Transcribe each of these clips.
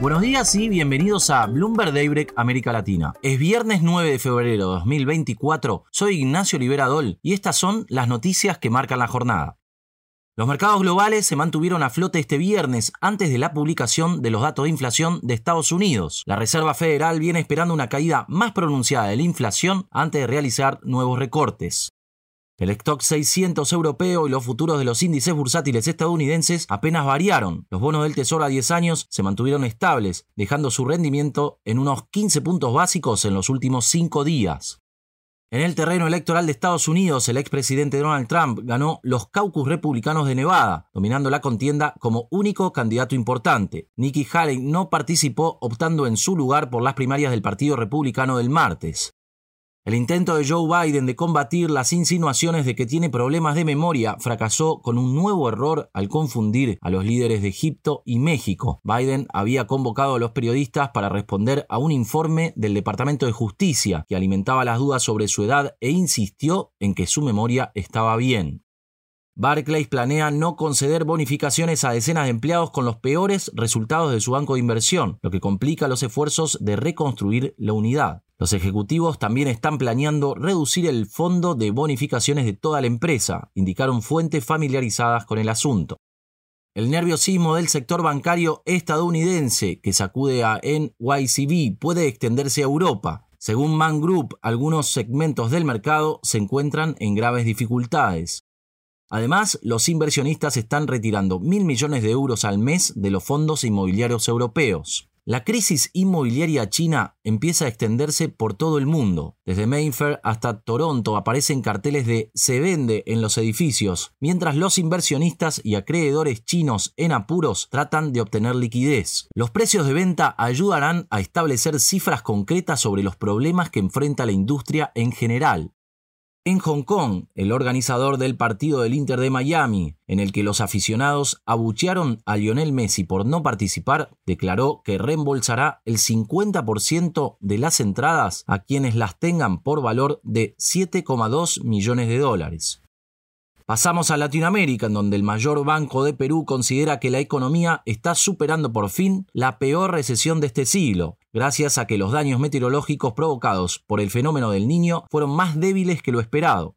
Buenos días y bienvenidos a Bloomberg Daybreak América Latina. Es viernes 9 de febrero de 2024, soy Ignacio Liberadol y estas son las noticias que marcan la jornada. Los mercados globales se mantuvieron a flote este viernes antes de la publicación de los datos de inflación de Estados Unidos. La Reserva Federal viene esperando una caída más pronunciada de la inflación antes de realizar nuevos recortes. El stock 600 europeo y los futuros de los índices bursátiles estadounidenses apenas variaron. Los bonos del Tesoro a 10 años se mantuvieron estables, dejando su rendimiento en unos 15 puntos básicos en los últimos 5 días. En el terreno electoral de Estados Unidos, el expresidente Donald Trump ganó los caucus republicanos de Nevada, dominando la contienda como único candidato importante. Nikki Haley no participó, optando en su lugar por las primarias del Partido Republicano del martes. El intento de Joe Biden de combatir las insinuaciones de que tiene problemas de memoria fracasó con un nuevo error al confundir a los líderes de Egipto y México. Biden había convocado a los periodistas para responder a un informe del Departamento de Justicia que alimentaba las dudas sobre su edad e insistió en que su memoria estaba bien. Barclays planea no conceder bonificaciones a decenas de empleados con los peores resultados de su banco de inversión, lo que complica los esfuerzos de reconstruir la unidad. Los ejecutivos también están planeando reducir el fondo de bonificaciones de toda la empresa, indicaron fuentes familiarizadas con el asunto. El nerviosismo del sector bancario estadounidense que sacude a NYCB puede extenderse a Europa. Según Man Group, algunos segmentos del mercado se encuentran en graves dificultades. Además, los inversionistas están retirando mil millones de euros al mes de los fondos inmobiliarios europeos. La crisis inmobiliaria china empieza a extenderse por todo el mundo. Desde Mayfair hasta Toronto aparecen carteles de se vende en los edificios, mientras los inversionistas y acreedores chinos en apuros tratan de obtener liquidez. Los precios de venta ayudarán a establecer cifras concretas sobre los problemas que enfrenta la industria en general. En Hong Kong, el organizador del partido del Inter de Miami, en el que los aficionados abuchearon a Lionel Messi por no participar, declaró que reembolsará el 50% de las entradas a quienes las tengan por valor de 7,2 millones de dólares. Pasamos a Latinoamérica, en donde el mayor banco de Perú considera que la economía está superando por fin la peor recesión de este siglo, gracias a que los daños meteorológicos provocados por el fenómeno del niño fueron más débiles que lo esperado.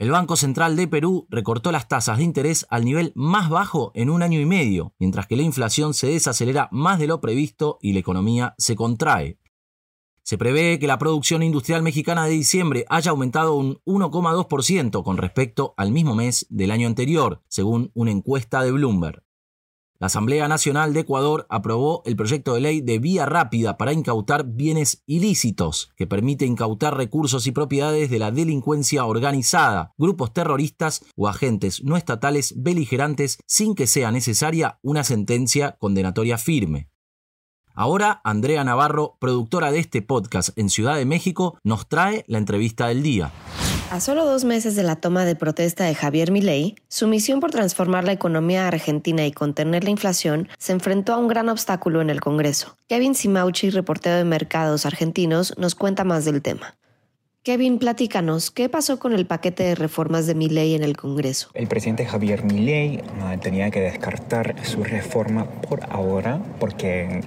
El Banco Central de Perú recortó las tasas de interés al nivel más bajo en un año y medio, mientras que la inflación se desacelera más de lo previsto y la economía se contrae. Se prevé que la producción industrial mexicana de diciembre haya aumentado un 1,2% con respecto al mismo mes del año anterior, según una encuesta de Bloomberg. La Asamblea Nacional de Ecuador aprobó el proyecto de ley de vía rápida para incautar bienes ilícitos, que permite incautar recursos y propiedades de la delincuencia organizada, grupos terroristas o agentes no estatales beligerantes sin que sea necesaria una sentencia condenatoria firme. Ahora, Andrea Navarro, productora de este podcast en Ciudad de México, nos trae la entrevista del día. A solo dos meses de la toma de protesta de Javier Milei, su misión por transformar la economía argentina y contener la inflación se enfrentó a un gran obstáculo en el Congreso. Kevin Simauchi, reportero de mercados argentinos, nos cuenta más del tema. Kevin, platícanos, ¿qué pasó con el paquete de reformas de Milei en el Congreso? El presidente Javier Milei uh, tenía que descartar su reforma por ahora porque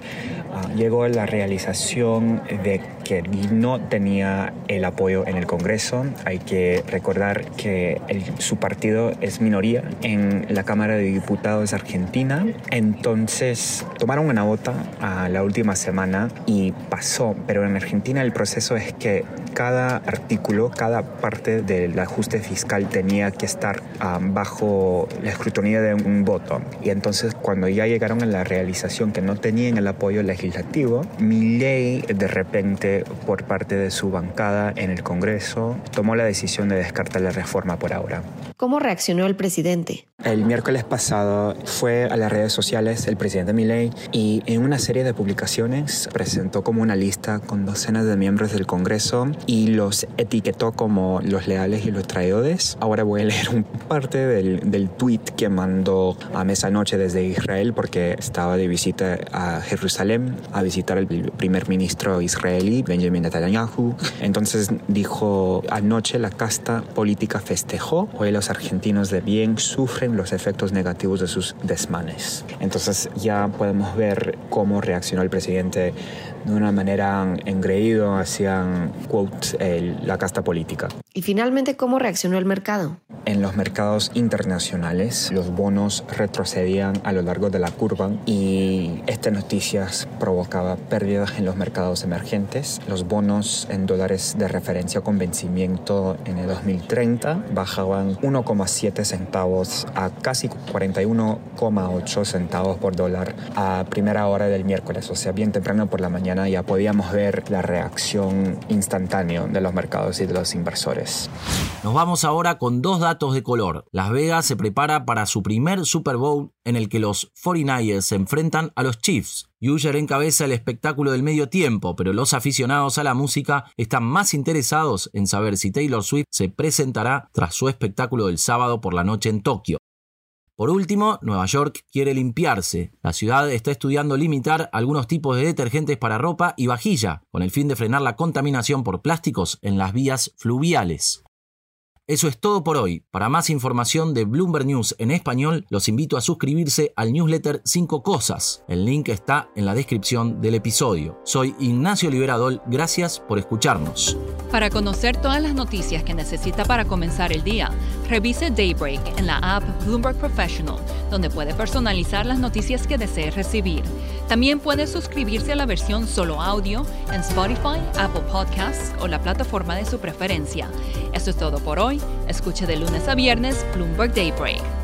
ah, llegó a la realización de que no tenía el apoyo en el Congreso. Hay que recordar que su partido es minoría en la Cámara de Diputados argentina. Entonces tomaron una bota a la última semana y pasó. Pero en Argentina el proceso es que cada artículo, cada parte del ajuste fiscal tenía que estar ah, bajo la escrutinio de un voto. Y entonces cuando ya llegaron a la realización que no tenían el apoyo legislativo, mi ley de repente por parte de su bancada en el Congreso tomó la decisión de descartar la reforma por ahora. ¿Cómo reaccionó el presidente? El miércoles pasado fue a las redes sociales el presidente Milei y en una serie de publicaciones presentó como una lista con docenas de miembros del Congreso y los etiquetó como los leales y los traidores. Ahora voy a leer un parte del, del tweet que mandó a noche desde Israel porque estaba de visita a Jerusalén a visitar al primer ministro israelí Benjamin Netanyahu. Entonces dijo, anoche la casta política festejó, hoy los argentinos de bien sufren los efectos negativos de sus desmanes. Entonces ya podemos ver cómo reaccionó el presidente de una manera engreído hacia, quote, la casta política. Y finalmente, ¿cómo reaccionó el mercado? En los mercados internacionales, los bonos retrocedían a lo largo de la curva y estas noticias provocaba pérdidas en los mercados emergentes. Los bonos en dólares de referencia con vencimiento en el 2030 bajaban 1,7 centavos a casi 41,8 centavos por dólar a primera hora del miércoles, o sea, bien temprano por la mañana ya podíamos ver la reacción instantánea de los mercados y de los inversores. Nos vamos ahora con dos datos de color. Las Vegas se prepara para su primer Super Bowl en el que los 49ers se enfrentan a los Chiefs. User encabeza el espectáculo del medio tiempo, pero los aficionados a la música están más interesados en saber si Taylor Swift se presentará tras su espectáculo del sábado por la noche en Tokio. Por último, Nueva York quiere limpiarse. La ciudad está estudiando limitar algunos tipos de detergentes para ropa y vajilla, con el fin de frenar la contaminación por plásticos en las vías fluviales. Eso es todo por hoy. Para más información de Bloomberg News en español, los invito a suscribirse al newsletter 5 Cosas. El link está en la descripción del episodio. Soy Ignacio Liberadol, gracias por escucharnos. Para conocer todas las noticias que necesita para comenzar el día, revise Daybreak en la app Bloomberg Professional, donde puede personalizar las noticias que desee recibir. También puede suscribirse a la versión solo audio en Spotify, Apple Podcasts o la plataforma de su preferencia. Eso es todo por hoy. Escuche de lunes a viernes Bloomberg Daybreak.